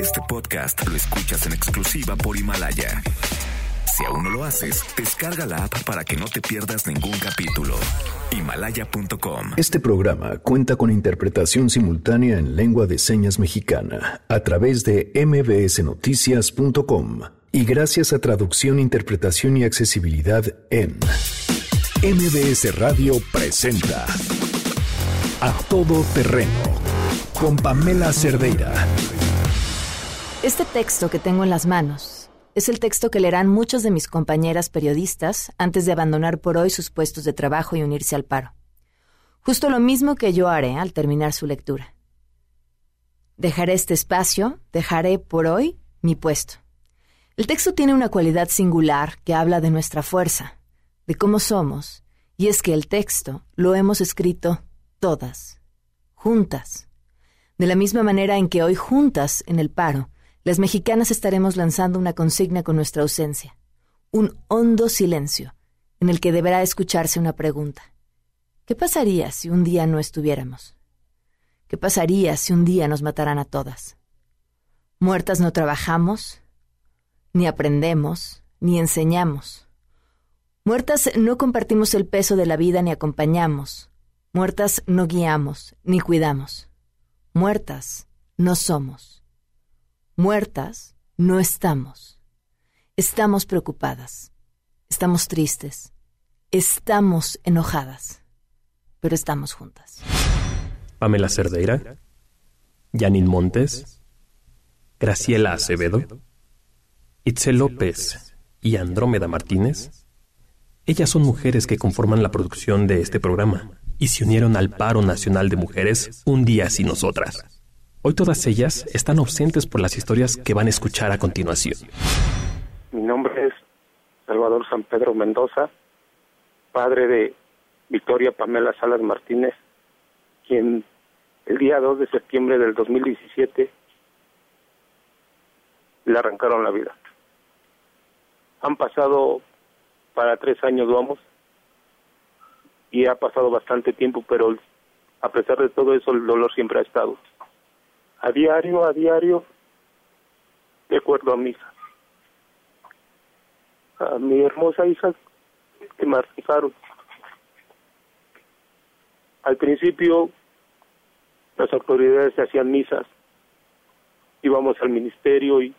Este podcast lo escuchas en exclusiva por Himalaya. Si aún no lo haces, descarga la app para que no te pierdas ningún capítulo. Himalaya.com. Este programa cuenta con interpretación simultánea en lengua de señas mexicana a través de mbsnoticias.com y gracias a traducción, interpretación y accesibilidad en MBS Radio presenta A Todo Terreno con Pamela Cerdeira. Este texto que tengo en las manos es el texto que leerán muchas de mis compañeras periodistas antes de abandonar por hoy sus puestos de trabajo y unirse al paro. Justo lo mismo que yo haré al terminar su lectura. Dejaré este espacio, dejaré por hoy mi puesto. El texto tiene una cualidad singular que habla de nuestra fuerza, de cómo somos, y es que el texto lo hemos escrito todas, juntas. De la misma manera en que hoy juntas en el paro, las mexicanas estaremos lanzando una consigna con nuestra ausencia, un hondo silencio en el que deberá escucharse una pregunta. ¿Qué pasaría si un día no estuviéramos? ¿Qué pasaría si un día nos mataran a todas? Muertas no trabajamos, ni aprendemos, ni enseñamos. Muertas no compartimos el peso de la vida ni acompañamos. Muertas no guiamos, ni cuidamos. Muertas no somos. Muertas no estamos. Estamos preocupadas. Estamos tristes. Estamos enojadas. Pero estamos juntas. Pamela Cerdeira, Janine Montes, Graciela Acevedo, Itzel López y Andrómeda Martínez. Ellas son mujeres que conforman la producción de este programa y se unieron al paro nacional de mujeres un día sin nosotras. Hoy todas ellas están ausentes por las historias que van a escuchar a continuación. Mi nombre es Salvador San Pedro Mendoza, padre de Victoria Pamela Salas Martínez, quien el día 2 de septiembre del 2017 le arrancaron la vida. Han pasado para tres años, vamos, y ha pasado bastante tiempo, pero a pesar de todo eso el dolor siempre ha estado a diario, a diario, de acuerdo a mi hija. A mi hermosa hija que martizaron. Al principio las autoridades se hacían misas, íbamos al ministerio y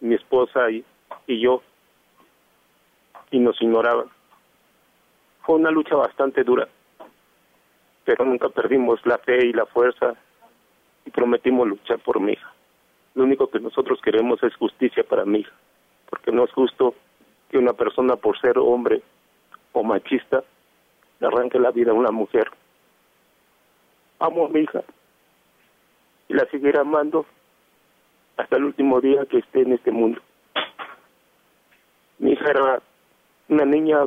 mi esposa y, y yo y nos ignoraban. Fue una lucha bastante dura, pero nunca perdimos la fe y la fuerza y prometimos luchar por mi hija. Lo único que nosotros queremos es justicia para mi hija, porque no es justo que una persona por ser hombre o machista le arranque la vida a una mujer. Amo a mi hija y la seguiré amando hasta el último día que esté en este mundo. Mi hija era una niña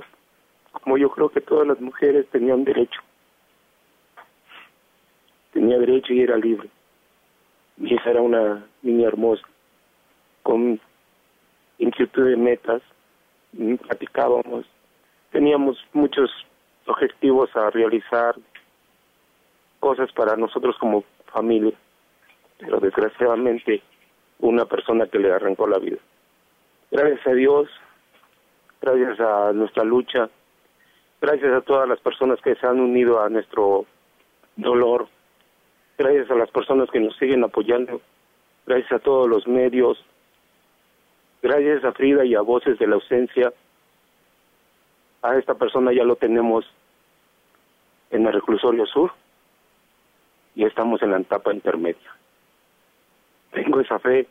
como yo creo que todas las mujeres tenían derecho. Tenía derecho y era libre. Mi hija era una niña hermosa, con inquietud de metas, platicábamos, teníamos muchos objetivos a realizar, cosas para nosotros como familia, pero desgraciadamente una persona que le arrancó la vida. Gracias a Dios, gracias a nuestra lucha, gracias a todas las personas que se han unido a nuestro dolor, gracias a las personas que nos siguen apoyando, gracias a todos los medios, gracias a Frida y a Voces de la Ausencia. A esta persona ya lo tenemos en el reclusorio sur y estamos en la etapa intermedia. Tengo esa fe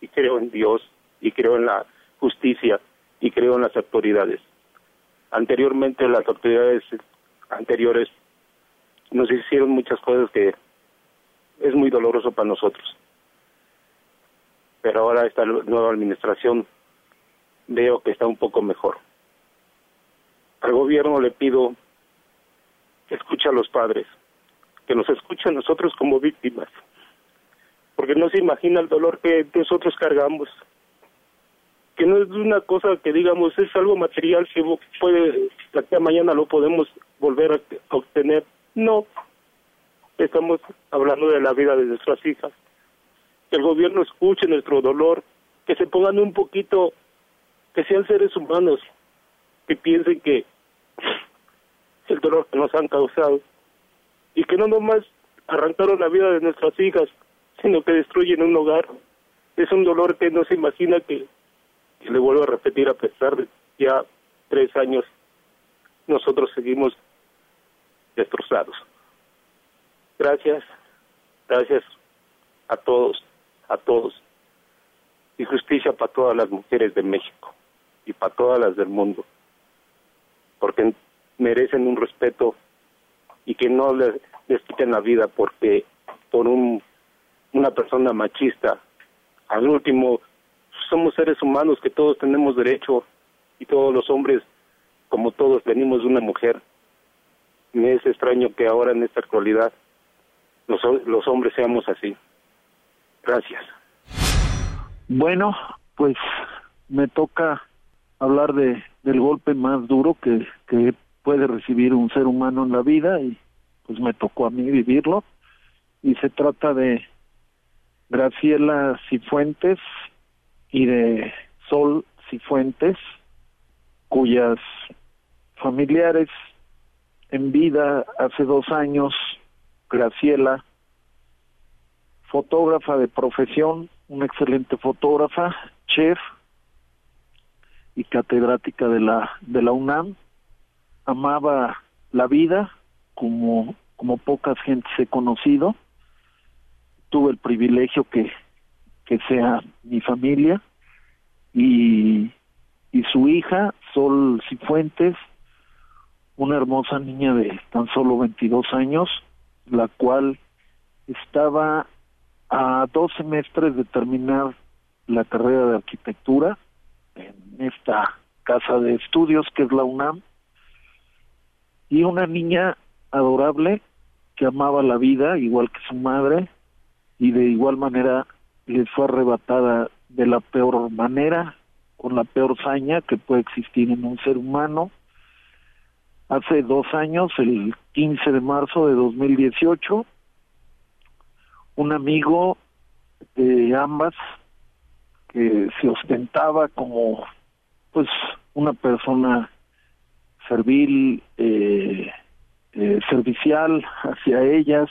y creo en Dios y creo en la justicia y creo en las autoridades. Anteriormente las autoridades anteriores nos hicieron muchas cosas que es muy doloroso para nosotros. Pero ahora esta nueva administración veo que está un poco mejor. Al gobierno le pido que escuche a los padres, que nos escuche a nosotros como víctimas, porque no se imagina el dolor que nosotros cargamos, que no es una cosa que digamos es algo material que puede, que mañana lo podemos volver a obtener, no, estamos hablando de la vida de nuestras hijas. que el gobierno escuche nuestro dolor, que se pongan un poquito, que sean seres humanos, que piensen que el dolor que nos han causado y que no nomás arrancaron la vida de nuestras hijas, sino que destruyen un hogar. Es un dolor que no se imagina que, que le vuelvo a repetir a pesar de ya tres años, nosotros seguimos destrozados. Gracias, gracias a todos, a todos. Y justicia para todas las mujeres de México y para todas las del mundo. Porque merecen un respeto y que no les, quiten la vida porque por un una persona machista. Al último, somos seres humanos que todos tenemos derecho y todos los hombres, como todos, venimos de una mujer. Me es extraño que ahora en esta actualidad los, los hombres seamos así. Gracias. Bueno, pues me toca hablar de del golpe más duro que, que puede recibir un ser humano en la vida y pues me tocó a mí vivirlo y se trata de Graciela Cifuentes y de Sol Cifuentes, cuyas familiares en vida hace dos años, Graciela, fotógrafa de profesión, una excelente fotógrafa, chef y catedrática de la de la UNAM, amaba la vida como como pocas gentes he conocido. Tuve el privilegio que, que sea mi familia y, y su hija, Sol Cifuentes, una hermosa niña de tan solo 22 años, la cual estaba a dos semestres de terminar la carrera de arquitectura en esta casa de estudios que es la UNAM, y una niña adorable que amaba la vida igual que su madre, y de igual manera les fue arrebatada de la peor manera, con la peor saña que puede existir en un ser humano. Hace dos años, el 15 de marzo de 2018, un amigo de ambas que se ostentaba como pues una persona servil, eh, eh, servicial hacia ellas,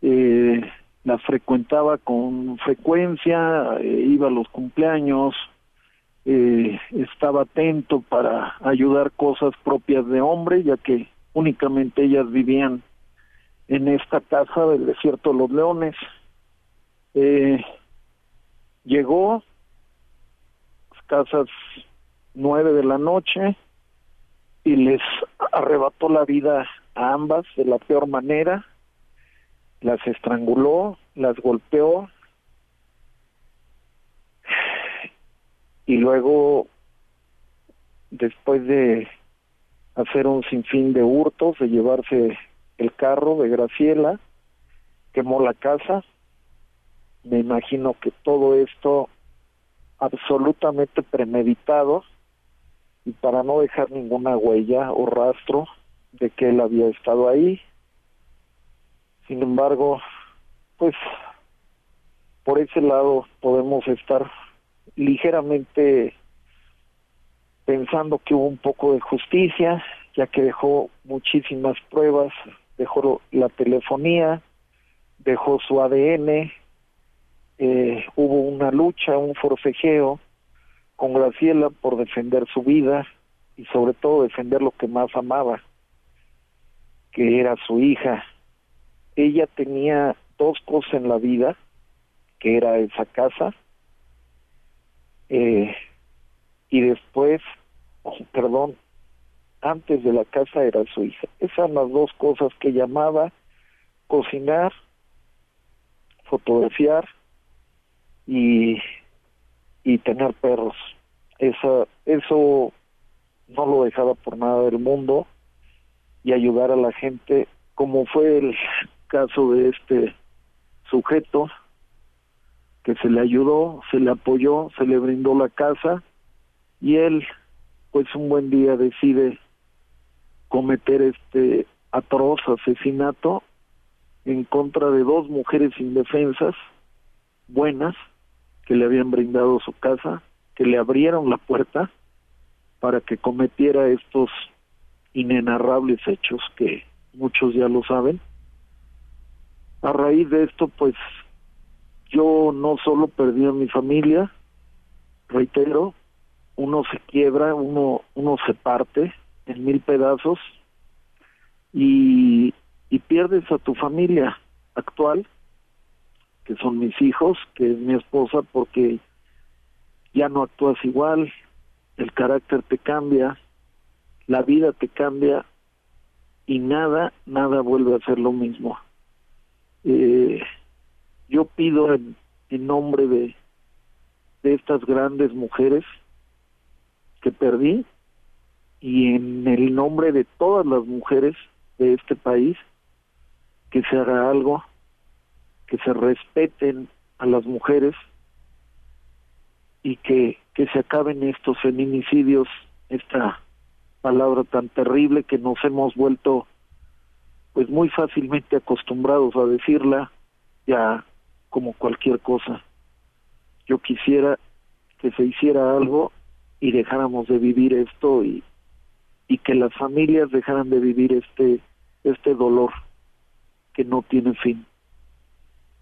eh, la frecuentaba con frecuencia, eh, iba a los cumpleaños, estaba atento para ayudar cosas propias de hombre, ya que únicamente ellas vivían en esta casa del desierto de los leones. Eh, llegó, casas nueve de la noche, y les arrebató la vida a ambas de la peor manera las estranguló, las golpeó y luego, después de hacer un sinfín de hurtos, de llevarse el carro de Graciela, quemó la casa. Me imagino que todo esto absolutamente premeditado y para no dejar ninguna huella o rastro de que él había estado ahí, sin embargo, pues por ese lado podemos estar ligeramente pensando que hubo un poco de justicia, ya que dejó muchísimas pruebas, dejó la telefonía, dejó su ADN, eh, hubo una lucha, un forcejeo con Graciela por defender su vida y sobre todo defender lo que más amaba, que era su hija. Ella tenía dos cosas en la vida, que era esa casa, eh, y después, perdón, antes de la casa era su hija. Esas eran las dos cosas que llamaba cocinar, fotografiar y, y tener perros. Esa, eso no lo dejaba por nada del mundo y ayudar a la gente como fue el caso de este sujeto que se le ayudó, se le apoyó, se le brindó la casa y él pues un buen día decide cometer este atroz asesinato en contra de dos mujeres indefensas buenas que le habían brindado su casa, que le abrieron la puerta para que cometiera estos inenarrables hechos que muchos ya lo saben. A raíz de esto, pues yo no solo perdí a mi familia, reitero, uno se quiebra, uno, uno se parte en mil pedazos y, y pierdes a tu familia actual, que son mis hijos, que es mi esposa, porque ya no actúas igual, el carácter te cambia, la vida te cambia y nada, nada vuelve a ser lo mismo. Eh, yo pido en, en nombre de, de estas grandes mujeres que perdí y en el nombre de todas las mujeres de este país que se haga algo, que se respeten a las mujeres y que, que se acaben estos feminicidios, esta palabra tan terrible que nos hemos vuelto pues muy fácilmente acostumbrados a decirla ya como cualquier cosa. Yo quisiera que se hiciera algo y dejáramos de vivir esto y, y que las familias dejaran de vivir este este dolor que no tiene fin.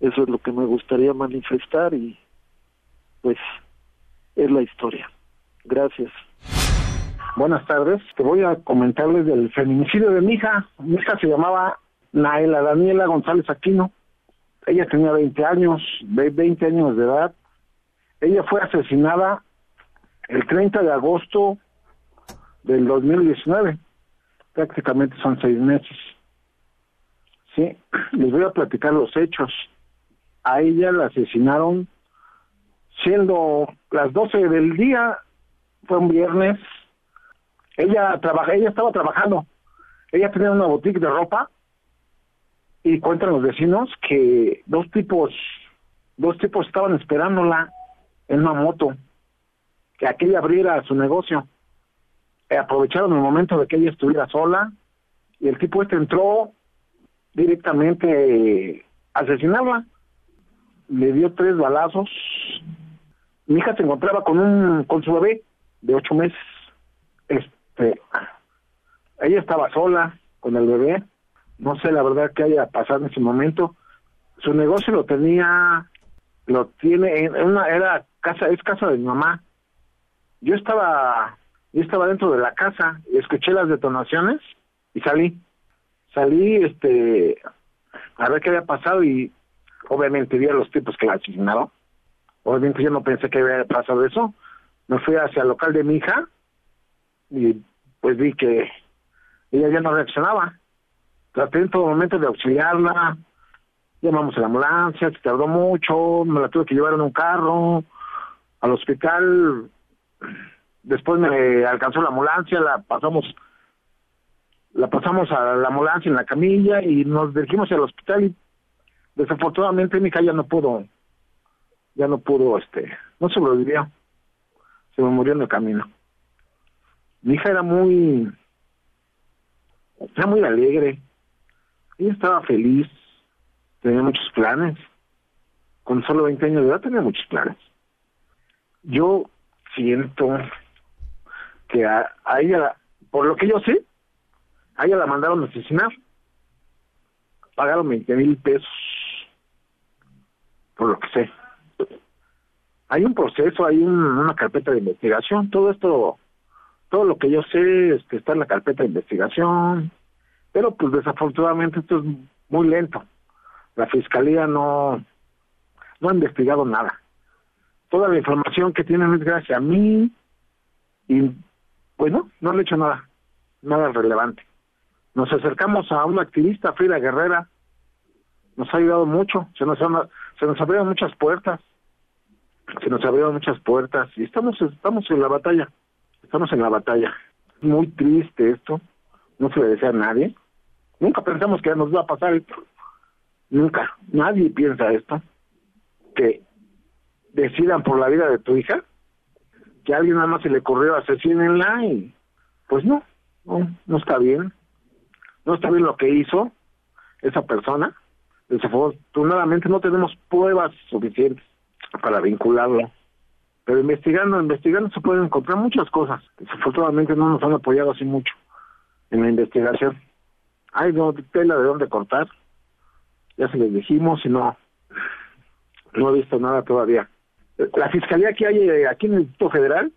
Eso es lo que me gustaría manifestar y pues es la historia. Gracias. Buenas tardes. Te voy a comentarles del feminicidio de mi hija. Mi hija se llamaba Naela Daniela González Aquino. Ella tenía 20 años, 20 años de edad. Ella fue asesinada el 30 de agosto del 2019. Prácticamente son seis meses. Sí, les voy a platicar los hechos. A ella la asesinaron siendo las 12 del día, fue un viernes. Ella trabaja, ella estaba trabajando. Ella tenía una boutique de ropa y cuentan los vecinos que dos tipos, dos tipos estaban esperándola en una moto, que aquella abriera su negocio. aprovecharon el momento de que ella estuviera sola y el tipo este entró directamente a asesinarla. Le dio tres balazos. Mi hija se encontraba con un con su bebé de ocho meses. Este, ella estaba sola con el bebé no sé la verdad que haya pasado en ese momento. Su negocio lo tenía, lo tiene en una, era casa, es casa de mi mamá. Yo estaba, yo estaba dentro de la casa escuché las detonaciones y salí. Salí, este, a ver qué había pasado y obviamente vi a los tipos que la asesinaron. Obviamente yo no pensé que había pasado eso. Me fui hacia el local de mi hija y pues vi que ella ya no reaccionaba traté en todo momento de auxiliarla, llamamos a la ambulancia, se tardó mucho, me la tuve que llevar en un carro al hospital, después me alcanzó la ambulancia, la pasamos la pasamos a la ambulancia en la camilla y nos dirigimos al hospital y desafortunadamente mi hija ya no pudo ya no pudo este no sobrevivió se me murió en el camino mi hija era muy era muy alegre ella estaba feliz, tenía muchos planes. Con solo 20 años de edad tenía muchos planes. Yo siento que a, ella, por lo que yo sé, a ella la mandaron a asesinar. Pagaron 20 mil pesos, por lo que sé. Hay un proceso, hay una carpeta de investigación, todo esto, todo lo que yo sé este, está en la carpeta de investigación, pero pues desafortunadamente esto es muy lento. La fiscalía no, no ha investigado nada. Toda la información que tienen es gracias a mí y bueno, no le he hecho nada, nada relevante. Nos acercamos a una activista, Frida Guerrera, nos ha ayudado mucho, se nos, se nos abrieron muchas puertas, se nos abrieron muchas puertas y estamos, estamos en la batalla, estamos en la batalla. Muy triste esto, no se le desea a nadie, Nunca pensamos que nos va a pasar esto. Nunca. Nadie piensa esto. Que decidan por la vida de tu hija. Que a alguien nada más se le corrió asesínenla y pues no, no, no está bien. No está bien lo que hizo esa persona. Desafortunadamente no tenemos pruebas suficientes. para vincularlo. Pero investigando, investigando se pueden encontrar muchas cosas. Desafortunadamente no nos han apoyado así mucho en la investigación. Hay no tela de dónde cortar. Ya se les dijimos y no, no he visto nada todavía. La fiscalía que hay eh, aquí en el Distrito Federal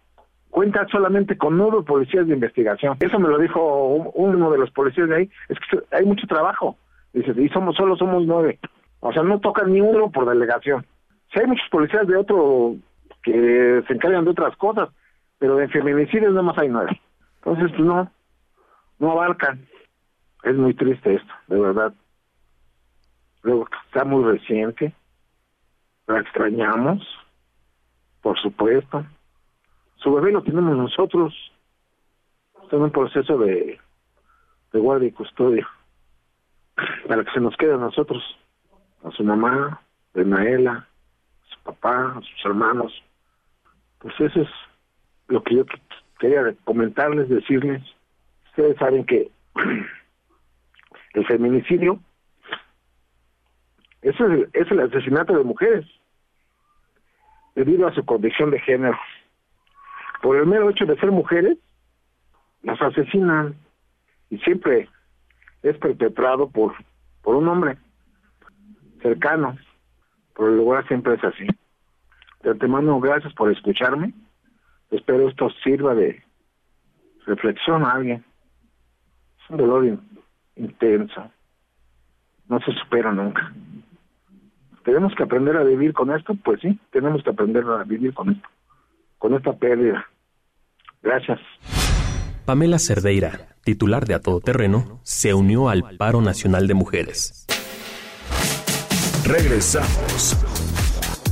cuenta solamente con nueve policías de investigación. Eso me lo dijo uno de los policías de ahí. Es que hay mucho trabajo. Dice, y somos solo somos nueve. O sea, no tocan ni uno por delegación. Si hay muchos policías de otro que se encargan de otras cosas, pero de feminicidios nada más hay nueve. Entonces, no, no abarcan. Es muy triste esto, de verdad. Luego está muy reciente, la extrañamos, por supuesto. Su bebé lo tenemos nosotros. Está en un proceso de, guardia y custodia. Para que se nos quede a nosotros, a su mamá, de Naela, a su papá, a sus hermanos. Pues eso es lo que yo quería comentarles, decirles. Ustedes saben que el feminicidio es el, es el asesinato de mujeres debido a su condición de género por el mero hecho de ser mujeres, las asesinan y siempre es perpetrado por, por un hombre cercano. Por el lugar siempre es así. De antemano, gracias por escucharme. Espero esto sirva de reflexión a alguien. Es un dolor intenso. No se supera nunca. ¿Tenemos que aprender a vivir con esto? Pues sí, tenemos que aprender a vivir con esto con esta pérdida. Gracias. Pamela Cerdeira, titular de A Todo Terreno, se unió al Paro Nacional de Mujeres. Regresamos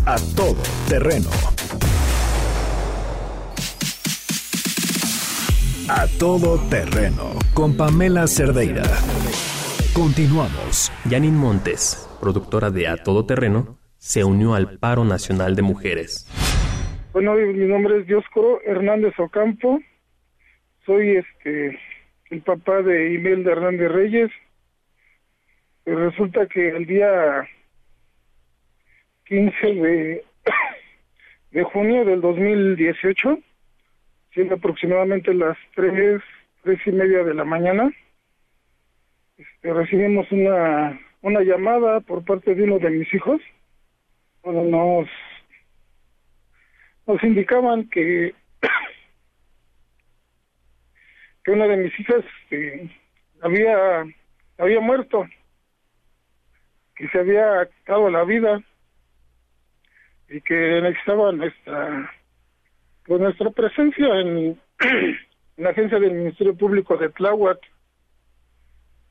a Todo Terreno. A Todo Terreno con Pamela Cerdeira. Continuamos. Janine Montes, productora de A Todo Terreno, se unió al Paro Nacional de Mujeres. Bueno, mi nombre es Dioscoro Hernández Ocampo. Soy este el papá de Imelda Hernández Reyes. Resulta que el día 15 de, de junio del 2018, siendo aproximadamente las tres, tres y media de la mañana, este, recibimos una, una llamada por parte de uno de mis hijos. Bueno, nos nos indicaban que que una de mis hijas este, había había muerto que se había acabado la vida y que necesitaba nuestra pues nuestra presencia en, la agencia del Ministerio Público de Tláhuac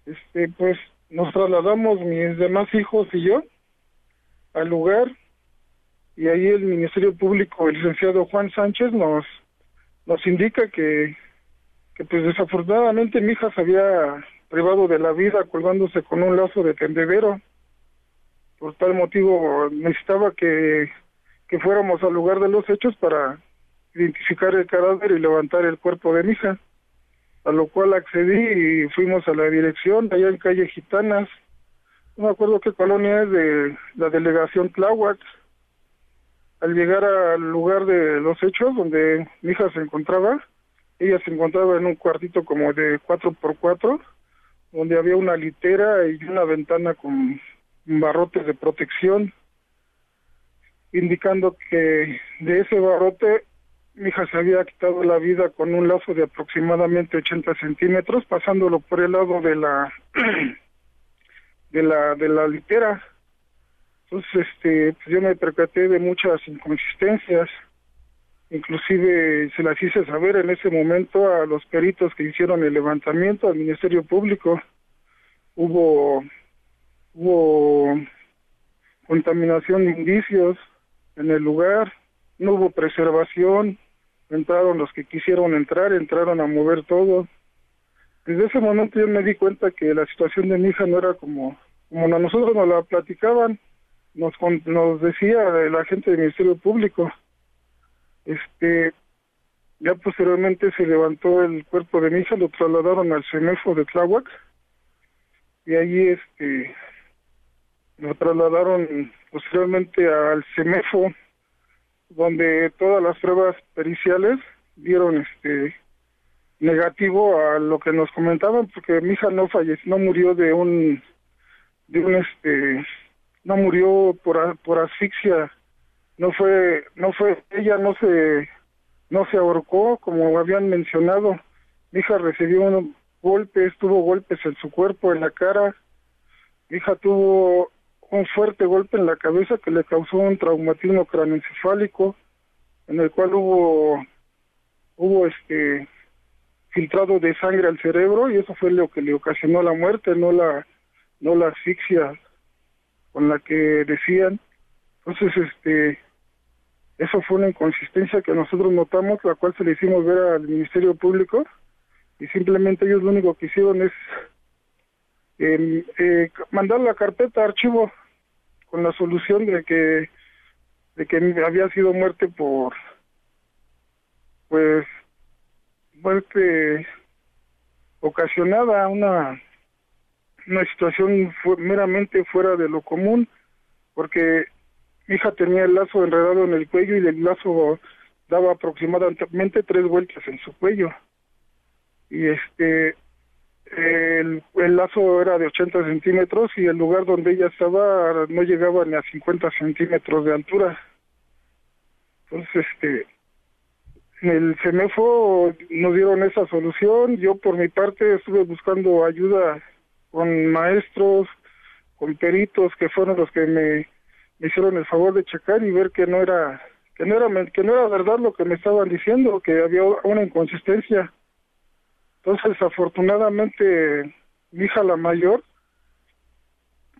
este pues nos trasladamos mis demás hijos y yo al lugar y ahí el Ministerio Público, el licenciado Juan Sánchez, nos, nos indica que, que pues desafortunadamente mi hija se había privado de la vida colgándose con un lazo de tendedero. Por tal motivo necesitaba que, que fuéramos al lugar de los hechos para identificar el cadáver y levantar el cuerpo de mi hija. A lo cual accedí y fuimos a la dirección, allá en calle Gitanas. No me acuerdo qué colonia es de la delegación Tláhuac al llegar al lugar de los hechos donde mi hija se encontraba, ella se encontraba en un cuartito como de cuatro por cuatro, donde había una litera y una ventana con barrotes de protección, indicando que de ese barrote mi hija se había quitado la vida con un lazo de aproximadamente 80 centímetros, pasándolo por el lado de la de la de la litera. Entonces, este, pues yo me percaté de muchas inconsistencias, inclusive se las hice saber en ese momento a los peritos que hicieron el levantamiento al Ministerio Público. Hubo, hubo contaminación de indicios en el lugar, no hubo preservación, entraron los que quisieron entrar, entraron a mover todo. Desde ese momento yo me di cuenta que la situación de mi hija no era como, como nosotros nos la platicaban, nos, nos decía la gente del Ministerio Público. Este, ya posteriormente se levantó el cuerpo de misa, lo trasladaron al CEMEFO de Tláhuac y allí este lo trasladaron posteriormente al CEMEFO donde todas las pruebas periciales dieron este negativo a lo que nos comentaban porque mi hija no falleció no murió de un de un este no murió por por asfixia. No fue no fue ella no se no se ahorcó como habían mencionado. Mi hija recibió un golpes tuvo golpes en su cuerpo en la cara. Mi hija tuvo un fuerte golpe en la cabeza que le causó un traumatismo craneoencefálico en el cual hubo hubo este filtrado de sangre al cerebro y eso fue lo que le ocasionó la muerte, no la no la asfixia con la que decían. Entonces, este eso fue una inconsistencia que nosotros notamos, la cual se le hicimos ver al Ministerio Público y simplemente ellos lo único que hicieron es eh, eh, mandar la carpeta a archivo con la solución de que de que había sido muerte por pues muerte ocasionada una una situación meramente fuera de lo común porque mi hija tenía el lazo enredado en el cuello y el lazo daba aproximadamente tres vueltas en su cuello. Y este el, el lazo era de 80 centímetros y el lugar donde ella estaba no llegaba ni a 50 centímetros de altura entonces este en el CEMEFO nos dieron esa solución. Yo por mi parte estuve buscando ayuda con maestros, con peritos que fueron los que me, hicieron el favor de checar y ver que no era que no era que no era verdad lo que me estaban diciendo, que había una inconsistencia. Entonces, afortunadamente, mi hija la mayor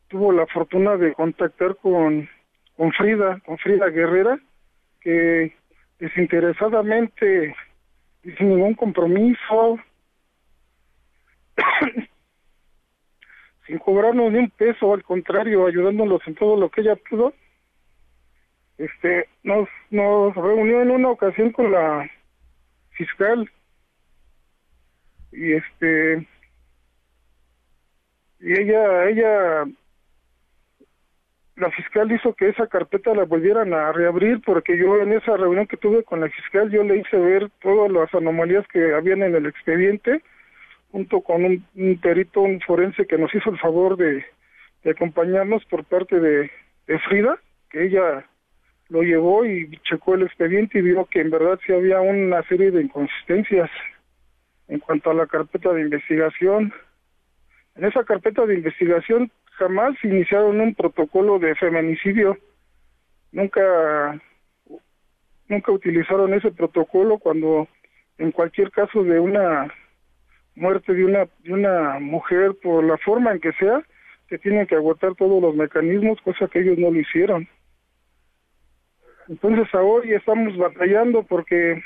tuvo la fortuna de contactar con con Frida, con Frida Guerrera, que desinteresadamente y sin ningún compromiso, sin cobrarnos ni un peso, al contrario, ayudándolos en todo lo que ella pudo. Este, nos, nos reunió en una ocasión con la fiscal y este y ella ella la fiscal hizo que esa carpeta la volvieran a reabrir porque yo en esa reunión que tuve con la fiscal yo le hice ver todas las anomalías que habían en el expediente junto con un, perito, un forense que nos hizo el favor de, acompañarnos por parte de, de, Frida, que ella lo llevó y checó el expediente y vio que en verdad sí había una serie de inconsistencias en cuanto a la carpeta de investigación. En esa carpeta de investigación jamás iniciaron un protocolo de feminicidio. Nunca nunca utilizaron ese protocolo cuando en cualquier caso de una muerte de una de una mujer por la forma en que sea se tienen que agotar todos los mecanismos cosa que ellos no lo hicieron entonces ahora estamos batallando porque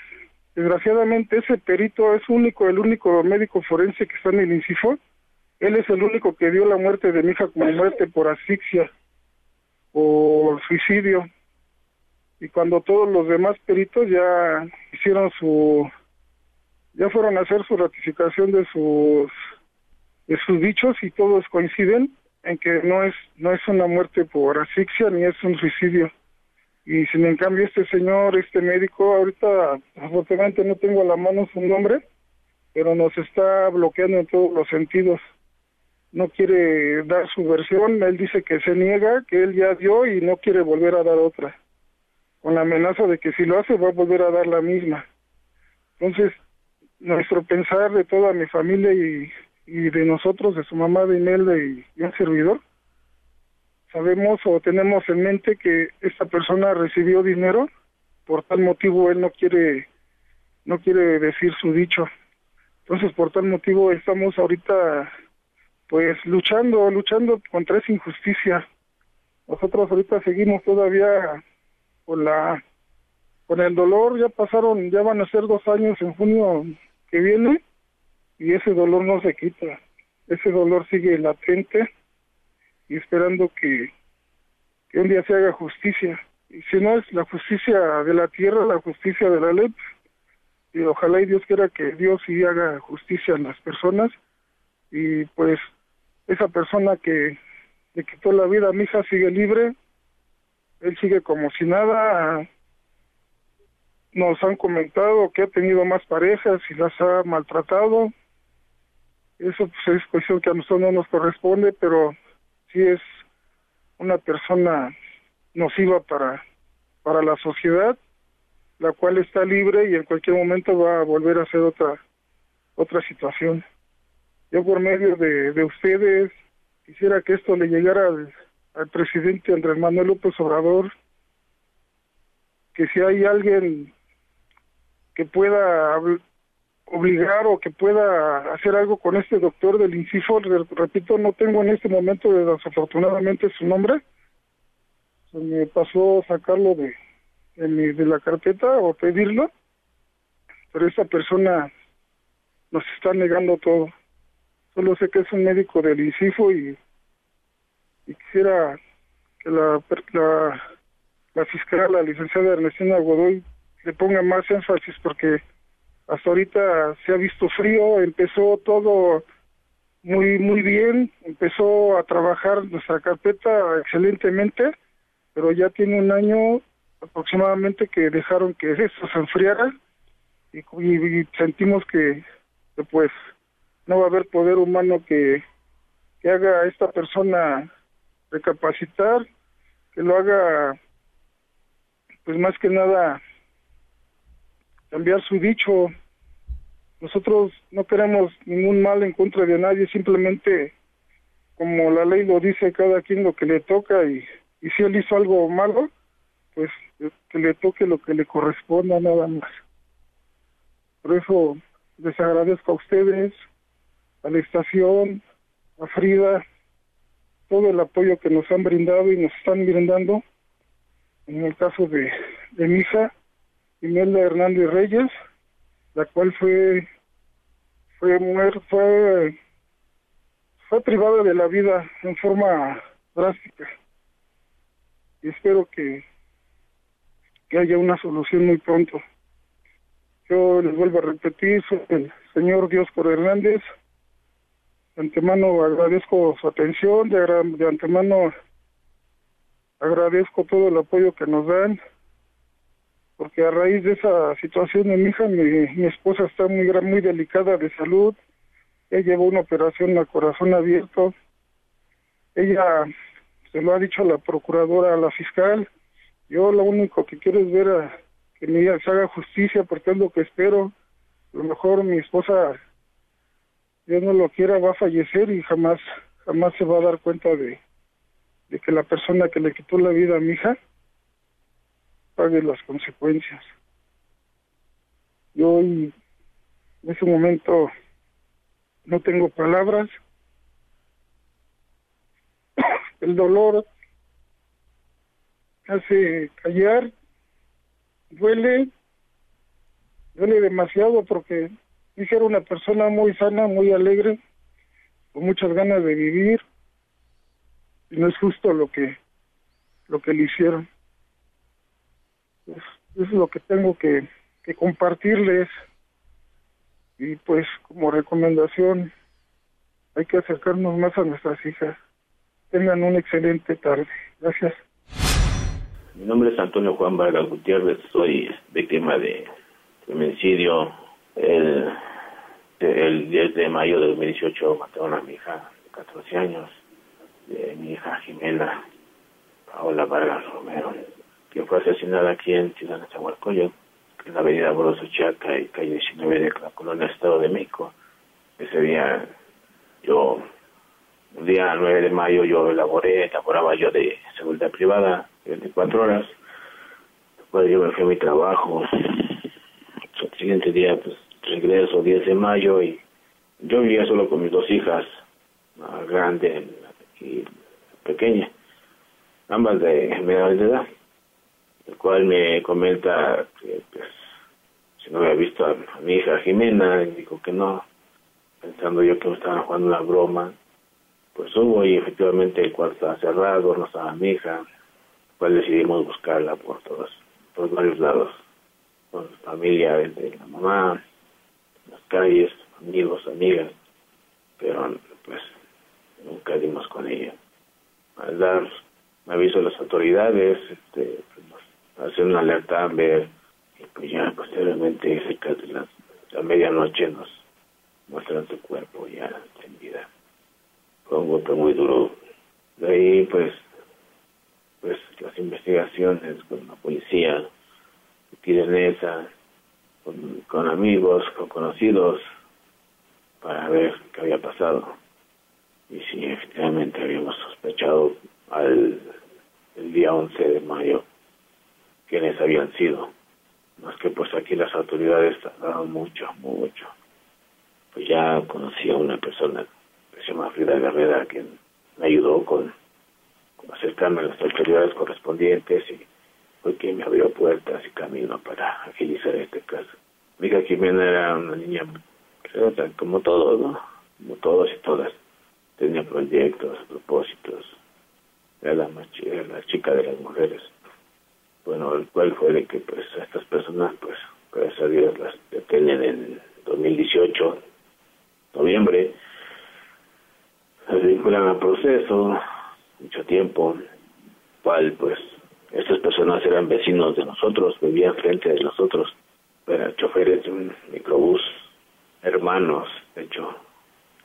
desgraciadamente ese perito es único el único médico forense que está en el INCIFO él es el único que dio la muerte de mi hija como muerte por asfixia, o suicidio. Y cuando todos los demás peritos ya hicieron su, ya fueron a hacer su ratificación de sus, de sus dichos y todos coinciden en que no es, no es una muerte por asfixia ni es un suicidio. Y sin en cambio este señor, este médico, ahorita afortunadamente no tengo a la mano su nombre, pero nos está bloqueando en todos los sentidos no quiere dar su versión, él dice que se niega, que él ya dio y no quiere volver a dar otra, con la amenaza de que si lo hace va a volver a dar la misma. Entonces, nuestro pensar de toda mi familia y, y de nosotros, de su mamá, de Imelda y, y un servidor, sabemos o tenemos en mente que esta persona recibió dinero, por tal motivo él no quiere, no quiere decir su dicho. Entonces, por tal motivo estamos ahorita pues luchando, luchando contra esa injusticia. Nosotros ahorita seguimos todavía con la con el dolor, ya pasaron, ya van a ser dos años en junio que viene y ese dolor no se quita, ese dolor sigue latente y esperando que, un día se haga justicia. Y si no es la justicia de la tierra, la justicia de la ley, y ojalá y Dios quiera que Dios sí haga justicia en las personas y pues esa persona que le quitó la vida a mi hija sigue libre, él sigue como si nada, nos han comentado que ha tenido más parejas y las ha maltratado. Eso pues, es cuestión que a nosotros no nos corresponde, pero sí es una persona nociva para, para la sociedad, la cual está libre y en cualquier momento va a volver a hacer otra, otra situación. Yo por medio de, de ustedes quisiera que esto le llegara al, al presidente Andrés Manuel López Obrador, que si hay alguien que pueda obligar o que pueda hacer algo con este doctor del INCIFO, repito, no tengo en este momento desafortunadamente su nombre, se me pasó sacarlo de, de, la carpeta o pedirlo, pero esta persona nos está negando todo. Solo sé que es un médico del INCIFO y, y quisiera que la, la, la fiscal, la licenciada Ernestina Godoy, le ponga más énfasis porque hasta ahorita se ha visto frío, empezó todo muy muy bien, empezó a trabajar nuestra carpeta excelentemente, pero ya tiene un año aproximadamente que dejaron que eso se enfriara y, sentimos que, pues no va a haber poder humano que, que haga a esta persona recapacitar, que lo haga pues más que nada cambiar su dicho. Nosotros no queremos ningún mal en contra de nadie, simplemente como la ley lo dice, cada quien lo que le toca y, y si él hizo algo malo, pues que le toque lo que le corresponda nada más. Por eso les agradezco a ustedes, a la estación, a Frida, todo el apoyo que nos han brindado y nos están brindando. En el caso de, de mi hija, Imelda Hernández Reyes, la cual fue fue muerta, fue privada de la vida en forma drástica. Y espero que, que haya una solución muy pronto. Yo les vuelvo a repetir, soy el señor Dioscor Hernández. De antemano agradezco su atención, de antemano agradezco todo el apoyo que nos dan porque a raíz de esa situación de mi hija, mi, esposa está muy muy delicada de salud, ella llevó una operación a corazón abierto, ella se lo ha dicho a la procuradora, a la fiscal, yo lo único que quiero es ver a, que mi hija se haga justicia porque es lo que espero, a lo mejor mi esposa, Dios no lo quiera, va a fallecer y jamás, jamás se va a dar cuenta de que la persona que le quitó la vida a mi hija, pague las consecuencias. Yo hoy, en ese momento, no tengo palabras. El dolor hace callar, duele, duele demasiado porque dije era una persona muy sana, muy alegre, con muchas ganas de vivir, y no es justo lo que lo que le hicieron es lo que tengo que, que compartirles y pues como recomendación hay que acercarnos más a nuestras hijas. Tengan una excelente tarde. Gracias. Mi nombre es Antonio Juan Vargas Gutiérrez, soy víctima de feminicidio. El, el 10 de mayo de 2018 mataron a mi hija de 14 años, de mi hija Jimena Paola Vargas Romero que fue asesinada aquí en Ciudad de Zahualcoyo, en la avenida Boroso Chaca y calle 19 de la colonia Estado de México. Ese día yo, un día 9 de mayo yo elaboré, elaboraba yo de seguridad privada, 24 horas. Después yo me fui mi trabajo. El siguiente día pues regreso 10 de mayo y yo vivía solo con mis dos hijas, la grande y pequeña, ambas de menor de edad el cual me comenta que pues, si no había visto a, mi hija Jimena, y dijo que no, pensando yo que me estaban jugando una broma, pues hubo y efectivamente el cuarto estaba cerrado, no estaba mi hija, cual decidimos buscarla por todos, por varios lados, con familia de la mamá, las calles, amigos, amigas, pero pues nunca dimos con ella. Al dar aviso a las autoridades, este, hacer una alerta ver pues ya posteriormente cerca de la, la medianoche nos muestran su cuerpo ya sin vida. Fue un golpe muy duro. De ahí pues pues las investigaciones con la policía tirenesa, con, con amigos, con conocidos, para ver qué había pasado. Y sí, efectivamente habíamos sospechado al el día 11 de mayo quiénes habían sido. Más que pues aquí las autoridades tardaron mucho, mucho. Pues ya conocí a una persona que se llama Frida Guerrera, quien me ayudó con, acercarme a las autoridades correspondientes y fue quien me abrió puertas y camino para agilizar este caso. Mica Jimena era una niña como todos, ¿no? Como todos y todas. Tenía proyectos, propósitos. Era la, era la chica de las mujeres. Bueno, el cual fue de que pues estas personas, pues gracias a Dios las detienen en 2018, noviembre. Se vinculan al proceso, mucho tiempo, cual pues estas personas eran vecinos de nosotros, vivían frente de nosotros, eran choferes de un microbús hermanos, de hecho,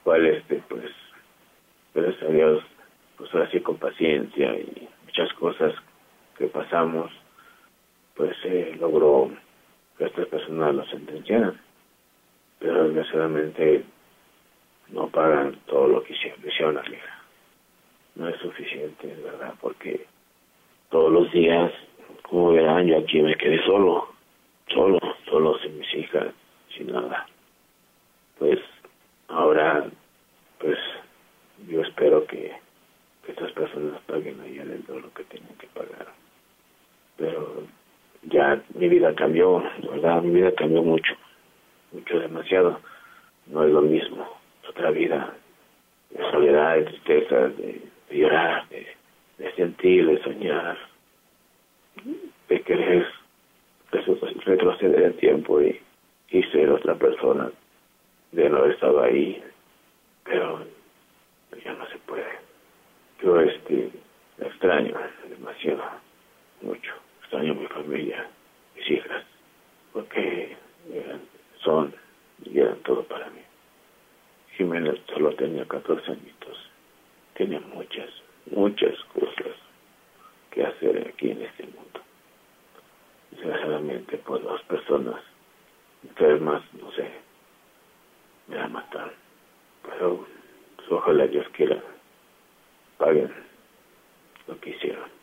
cual este, pues, gracias a Dios, pues ahora sí con paciencia y muchas cosas que pasamos, pues se logró que estas personas lo sentenciaran. Pero desgraciadamente no pagan todo lo que hicieron, la hija. No es suficiente, ¿verdad? Porque todos los días, como verán, yo aquí me quedé solo, solo, solo sin mis hijas, sin nada pues ahora pues yo espero que, estas personas paguen allá dentro lo que tienen que pagar ya mi vida cambió verdad mi vida cambió mucho mucho demasiado. No es lo mismo otra vida de soledad de tristeza de, llorar de, de, sentir de soñar de querer retroceder el tiempo y, y ser otra persona de no haber estado ahí, pero ya no se puede. Yo este extraño demasiado, mucho, extraño a mi familia, mis hijas, porque son y eran todo para mí. Jiménez solo tenía 14 añitos, tenía muchas, muchas cosas que hacer aquí en este mundo. Desgraciadamente, por dos personas enfermas, no sé, me va a matar. Pero pues, ojalá Dios quiera paguen lo que hicieron.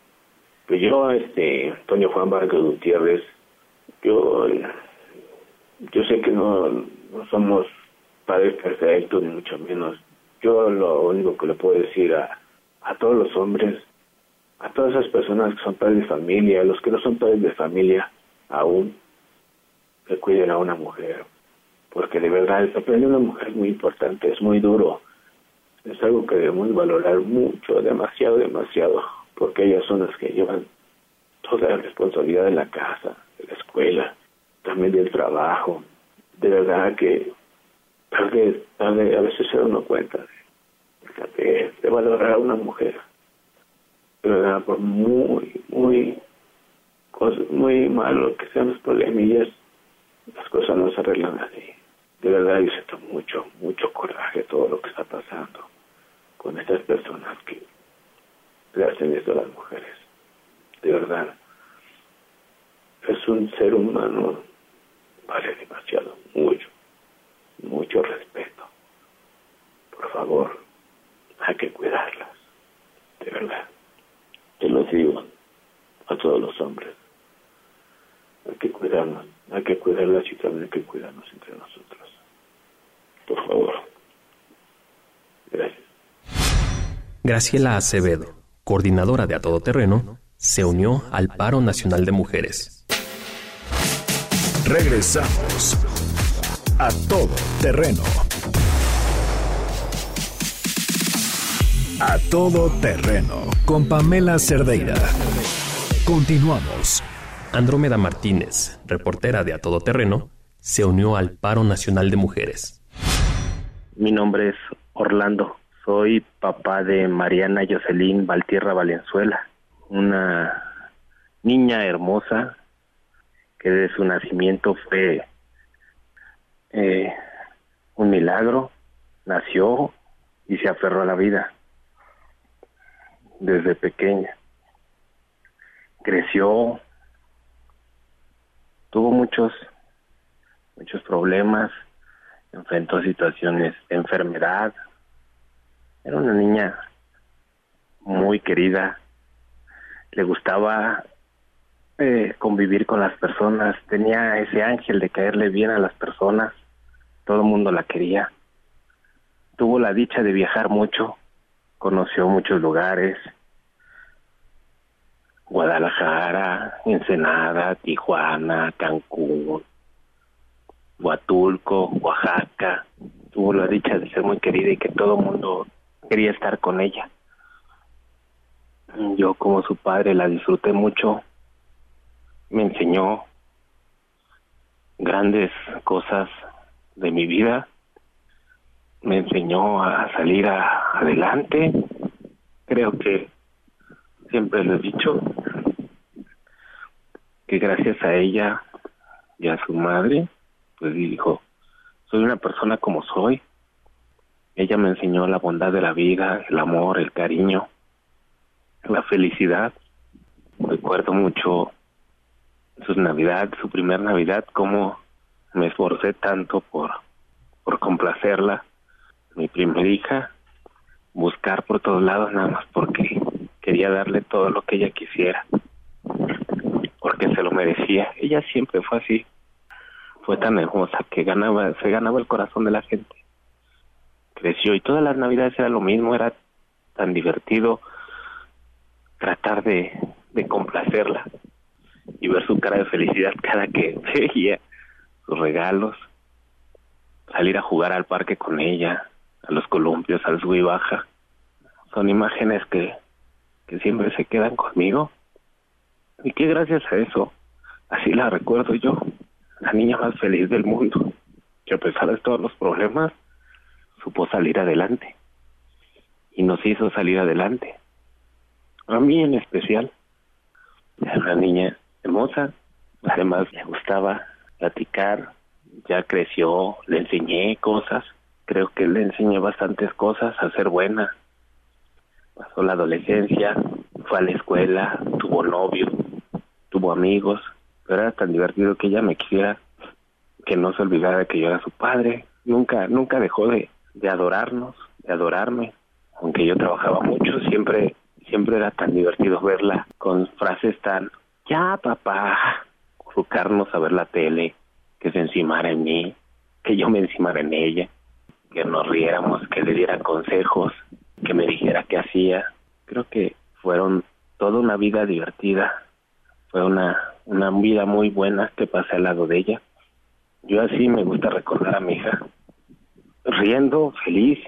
Pues yo, este, Antonio Juan Vargas Gutiérrez, yo, yo sé que no, no somos padres perfectos, ni mucho menos. Yo lo único que le puedo decir a, a todos los hombres, a todas esas personas que son padres de familia, a los que no son padres de familia aún, que cuiden a una mujer, porque de verdad el papel de una mujer es muy importante, es muy duro, es algo que debemos valorar mucho, demasiado, demasiado, porque ellas son las que llevan toda la responsabilidad de la casa, de la escuela, también del trabajo. De verdad que tal vez, a veces se da uno cuenta de, de valorar a una mujer. De verdad, por muy, muy, muy malo que sean los problemillas, las cosas no se arreglan así de verdad yo siento mucho, mucho coraje todo lo que está pasando con estas personas que le hacen esto a las mujeres. De verdad, es un ser humano, vale demasiado, mucho, mucho respeto. Por favor, hay que cuidarlas, de verdad. Te lo digo a todos los hombres. Hay que cuidarnos, hay que cuidarlas y también hay que cuidarnos entre nosotros por favor. Gracias. Graciela Acevedo, coordinadora de A Todo Terreno, se unió al Paro Nacional de Mujeres. Regresamos a Todo Terreno. A Todo Terreno con Pamela Cerdeira. Continuamos. Andrómeda Martínez, reportera de A Todo Terreno, se unió al Paro Nacional de Mujeres. Mi nombre es Orlando. Soy papá de Mariana Jocelyn Valtierra Valenzuela, una niña hermosa que de su nacimiento fue eh, un milagro, nació y se aferró a la vida desde pequeña. Creció, tuvo muchos, muchos problemas, enfrentó situaciones de enfermedad. Era una niña muy querida, le gustaba eh, convivir con las personas, tenía ese ángel de caerle bien a las personas, todo el mundo la quería. Tuvo la dicha de viajar mucho, conoció muchos lugares, Guadalajara, Ensenada, Tijuana, Cancún, Huatulco, Oaxaca. Tuvo la dicha de ser muy querida y que todo el mundo quería estar con ella. Yo como su padre la disfruté mucho, me enseñó grandes cosas de mi vida, me enseñó a salir adelante, creo que siempre lo he dicho, que gracias a ella y a su madre, pues dijo, soy una persona como soy. Ella me enseñó la bondad de la vida, el amor, el cariño, la felicidad. Recuerdo mucho su Navidad, su primer Navidad, cómo me esforcé tanto por, por complacerla, mi primera hija, buscar por todos lados nada más porque quería darle todo lo que ella quisiera, porque se lo merecía. Ella siempre fue así, fue tan hermosa que ganaba, se ganaba el corazón de la gente. Y todas las navidades era lo mismo, era tan divertido tratar de, de complacerla y ver su cara de felicidad cada que veía sus regalos, salir a jugar al parque con ella, a los columpios, al sub y baja. Son imágenes que, que siempre se quedan conmigo y que gracias a eso, así la recuerdo yo, la niña más feliz del mundo, que a pesar de todos los problemas, supo salir adelante y nos hizo salir adelante. A mí en especial, era una niña hermosa, además le gustaba platicar, ya creció, le enseñé cosas, creo que le enseñé bastantes cosas a ser buena. Pasó la adolescencia, fue a la escuela, tuvo novio, tuvo amigos, pero era tan divertido que ella me quisiera que no se olvidara que yo era su padre. Nunca, nunca dejó de, de adorarnos, de adorarme. Aunque yo trabajaba mucho, siempre, siempre era tan divertido verla con frases tan ya papá, buscarnos a ver la tele, que se encimara en mí, que yo me encimara en ella, que nos riéramos, que le diera consejos, que me dijera qué hacía. Creo que fueron toda una vida divertida, fue una, una vida muy buena que pasé al lado de ella. Yo así me gusta recordar a mi hija, riendo, feliz,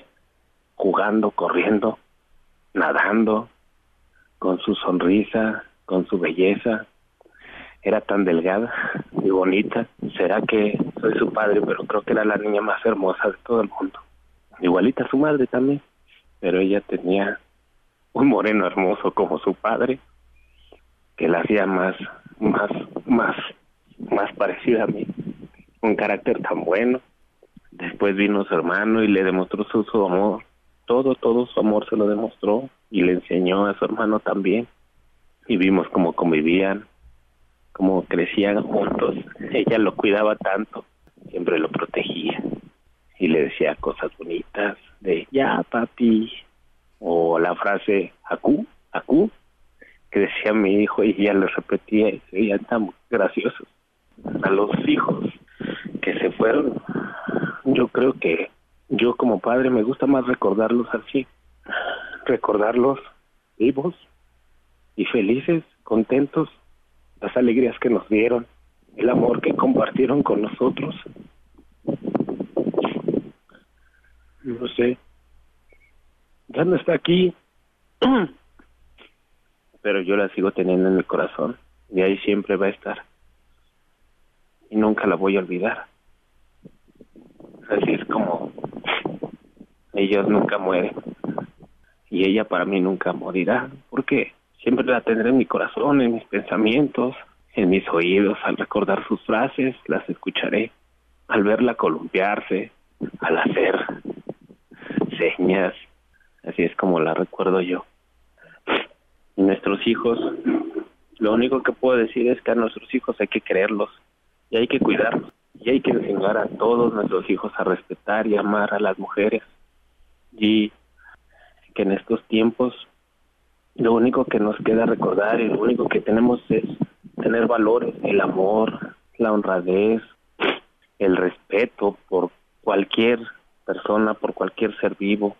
jugando, corriendo, nadando, con su sonrisa, con su belleza. Era tan delgada y bonita. Será que soy su padre, pero creo que era la niña más hermosa de todo el mundo. Igualita a su madre también, pero ella tenía un moreno hermoso como su padre, que la hacía más, más, más, más parecida a mí. Un carácter tan bueno. Después vino su hermano y le demostró su, amor. Todo, todo su amor se lo demostró y le enseñó a su hermano también y vimos cómo convivían, cómo crecían juntos. Ella lo cuidaba tanto, siempre lo protegía y le decía cosas bonitas de ya papi o la frase acu, acu, que decía mi hijo y ella le repetía y veían tan graciosos. A los hijos que se fueron, yo creo que yo como padre me gusta más recordarlos así, recordarlos vivos, y felices, contentos, las alegrías que nos dieron, el amor que compartieron con nosotros. No sé, ya no está aquí, pero yo la sigo teniendo en el corazón y ahí siempre va a estar. Y nunca la voy a olvidar. Así es como ellos nunca mueren y ella para mí nunca morirá. ¿Por qué? siempre la tendré en mi corazón, en mis pensamientos, en mis oídos al recordar sus frases, las escucharé, al verla columpiarse, al hacer señas, así es como la recuerdo yo. Y nuestros hijos, lo único que puedo decir es que a nuestros hijos hay que creerlos y hay que cuidarlos y hay que enseñar a todos nuestros hijos a respetar y amar a las mujeres y que en estos tiempos lo único que nos queda recordar y lo único que tenemos es tener valores, el amor, la honradez, el respeto por cualquier persona, por cualquier ser vivo,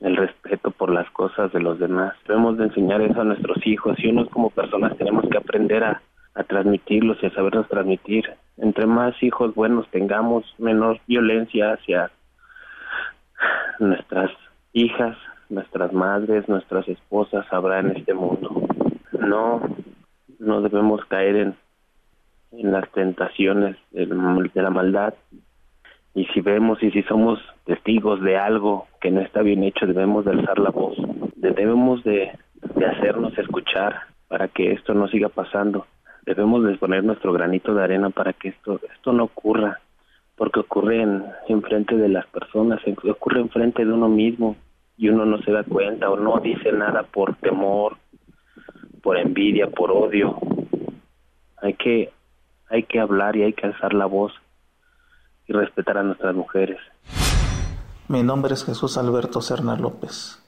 el respeto por las cosas de los demás. Debemos de enseñar eso a nuestros hijos y unos como personas tenemos que aprender a, a transmitirlos y a saberlos transmitir. Entre más hijos buenos tengamos, menor violencia hacia nuestras hijas, nuestras madres, nuestras esposas habrá en este mundo. No, no debemos caer en, las tentaciones de, de la maldad. Y si vemos y si somos testigos de algo que no está bien hecho, debemos de alzar la voz. Debemos de, de hacernos escuchar para que esto no siga pasando. Debemos de poner nuestro granito de arena para que esto, esto no ocurra, porque ocurre en, en frente de las personas, ocurre en frente de uno mismo y uno no se da cuenta o no dice nada por temor, por envidia, por odio. Hay que hay que hablar y hay que alzar la voz y respetar a nuestras mujeres. Mi nombre es Jesús Alberto Serna López,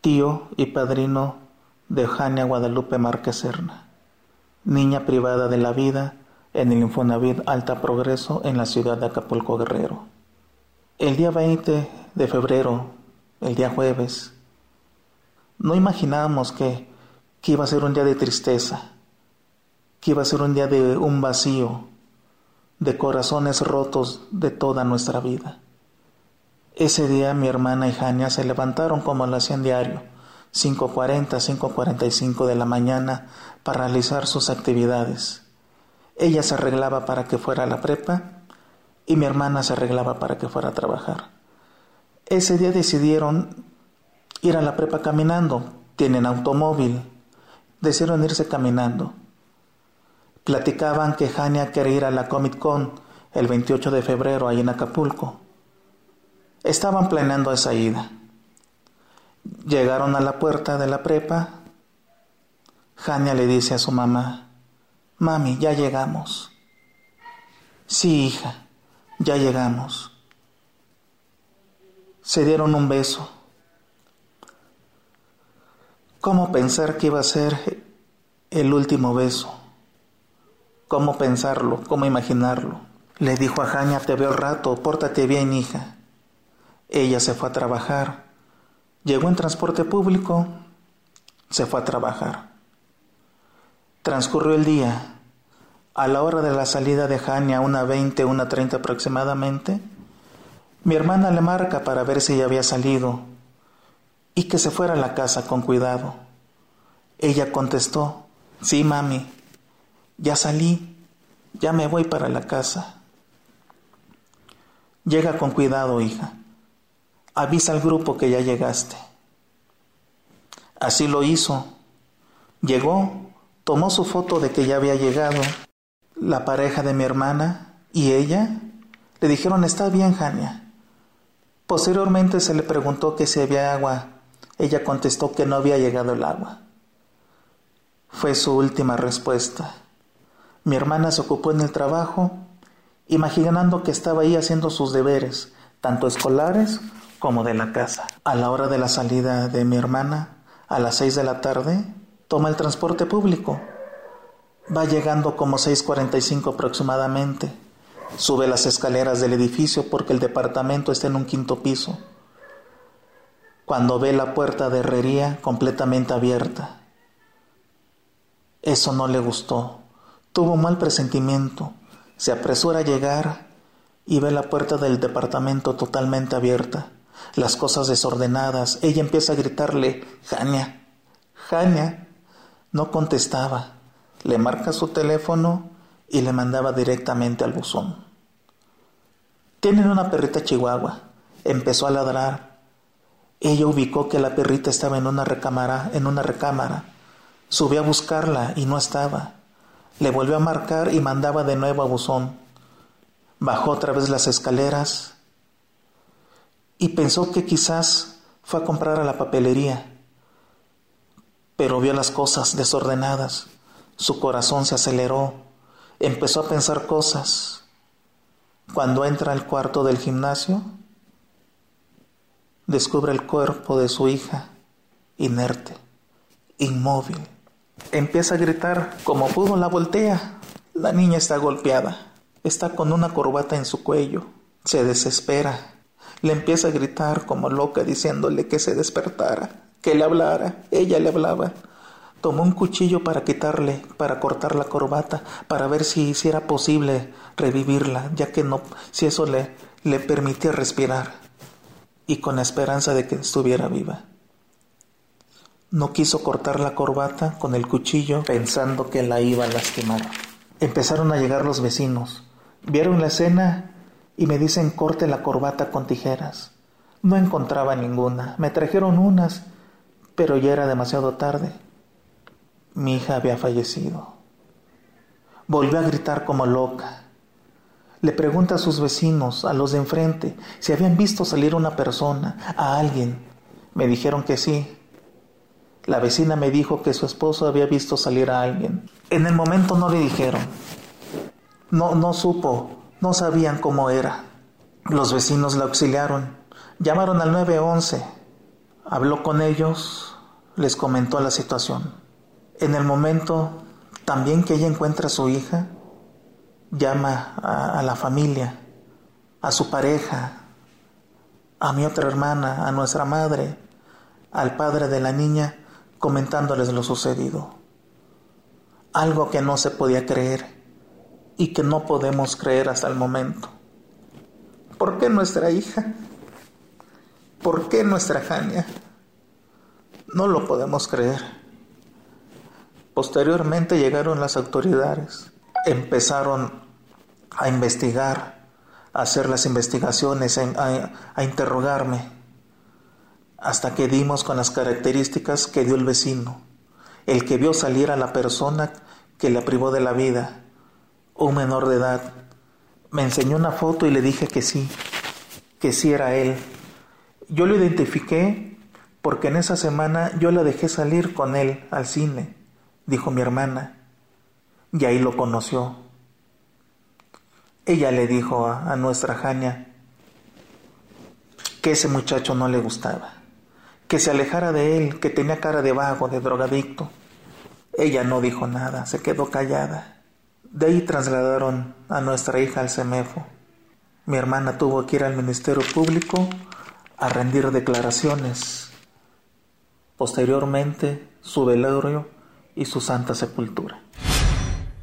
tío y padrino de Eugenia Guadalupe Márquez Serna, niña privada de la vida en el Infonavit Alta Progreso en la ciudad de Acapulco Guerrero. El día 20 de febrero, el día jueves, no imaginábamos que, que iba a ser un día de tristeza, que iba a ser un día de un vacío, de corazones rotos de toda nuestra vida. Ese día mi hermana y Jania se levantaron como lo hacían diario, 5.40, 5.45 de la mañana, para realizar sus actividades. Ella se arreglaba para que fuera a la prepa y mi hermana se arreglaba para que fuera a trabajar. Ese día decidieron ir a la prepa caminando, tienen automóvil, decidieron irse caminando. Platicaban que Jania quería ir a la Comic Con el 28 de febrero ahí en Acapulco. Estaban planeando esa ida. Llegaron a la puerta de la prepa. Jania le dice a su mamá, Mami, ya llegamos. Sí, hija, ya llegamos. Se dieron un beso. ¿Cómo pensar que iba a ser el último beso? ¿Cómo pensarlo? ¿Cómo imaginarlo? Le dijo a Jania, te veo rato, pórtate bien, hija. Ella se fue a trabajar. Llegó en transporte público, se fue a trabajar. Transcurrió el día. A la hora de la salida de Jania, una veinte, una treinta aproximadamente, mi hermana le marca para ver si ya había salido y que se fuera a la casa con cuidado. Ella contestó, sí, mami, ya salí, ya me voy para la casa. Llega con cuidado, hija. Avisa al grupo que ya llegaste. Así lo hizo. Llegó, tomó su foto de que ya había llegado. La pareja de mi hermana y ella le dijeron, está bien, Jania. Posteriormente se le preguntó que si había agua. Ella contestó que no había llegado el agua. Fue su última respuesta. Mi hermana se ocupó en el trabajo, imaginando que estaba ahí haciendo sus deberes, tanto escolares como de la casa. A la hora de la salida de mi hermana, a las seis de la tarde, toma el transporte público. Va llegando como 6.45 aproximadamente. Sube las escaleras del edificio porque el departamento está en un quinto piso. Cuando ve la puerta de herrería completamente abierta. Eso no le gustó. Tuvo un mal presentimiento. Se apresura a llegar y ve la puerta del departamento totalmente abierta, las cosas desordenadas. Ella empieza a gritarle, Jania, Jania. No contestaba. Le marca su teléfono y le mandaba directamente al buzón. Tienen una perrita chihuahua. Empezó a ladrar. Ella ubicó que la perrita estaba en una recámara, en una recámara. Subió a buscarla y no estaba. Le volvió a marcar y mandaba de nuevo a buzón. Bajó otra vez las escaleras y pensó que quizás fue a comprar a la papelería, pero vio las cosas desordenadas. Su corazón se aceleró, empezó a pensar cosas. Cuando entra al cuarto del gimnasio, descubre el cuerpo de su hija, inerte, inmóvil. Empieza a gritar, como pudo la voltea. La niña está golpeada, está con una corbata en su cuello, se desespera. Le empieza a gritar como loca diciéndole que se despertara, que le hablara. Ella le hablaba. Tomó un cuchillo para quitarle, para cortar la corbata, para ver si hiciera posible revivirla, ya que no, si eso le, le permitía respirar y con la esperanza de que estuviera viva. No quiso cortar la corbata con el cuchillo pensando que la iba a lastimar. Empezaron a llegar los vecinos. Vieron la escena y me dicen corte la corbata con tijeras. No encontraba ninguna. Me trajeron unas, pero ya era demasiado tarde. Mi hija había fallecido. Volvió a gritar como loca. Le pregunta a sus vecinos, a los de enfrente, si habían visto salir una persona, a alguien. Me dijeron que sí. La vecina me dijo que su esposo había visto salir a alguien. En el momento no le dijeron. No, no supo, no sabían cómo era. Los vecinos la auxiliaron. Llamaron al 911. Habló con ellos, les comentó la situación. En el momento también que ella encuentra a su hija, llama a, la familia, a su pareja, a mi otra hermana, a nuestra madre, al padre de la niña, comentándoles lo sucedido. Algo que no se podía creer y que no podemos creer hasta el momento. ¿Por qué nuestra hija? ¿Por qué nuestra Jania? No lo podemos creer. Posteriormente llegaron las autoridades empezaron a investigar, a hacer las investigaciones, a, interrogarme, hasta que dimos con las características que dio el vecino, el que vio salir a la persona que la privó de la vida, un menor de edad. Me enseñó una foto y le dije que sí, que sí era él. Yo lo identifiqué porque en esa semana yo la dejé salir con él al cine, dijo mi hermana y ahí lo conoció. Ella le dijo a, nuestra Jania que ese muchacho no le gustaba, que se alejara de él, que tenía cara de vago, de drogadicto. Ella no dijo nada, se quedó callada. De ahí trasladaron a nuestra hija al CEMEFO. Mi hermana tuvo que ir al Ministerio Público a rendir declaraciones. Posteriormente, su velorio y su santa sepultura.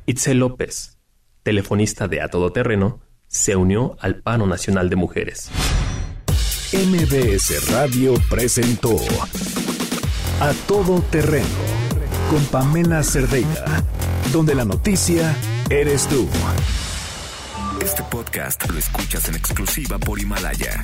Itzel López, telefonista de A Todo Terreno, se unió al Pano Nacional de Mujeres. MBS Radio presentó A Todo Terreno con Pamela Cerdeira, donde la noticia eres tú. Este podcast lo escuchas en exclusiva por Himalaya.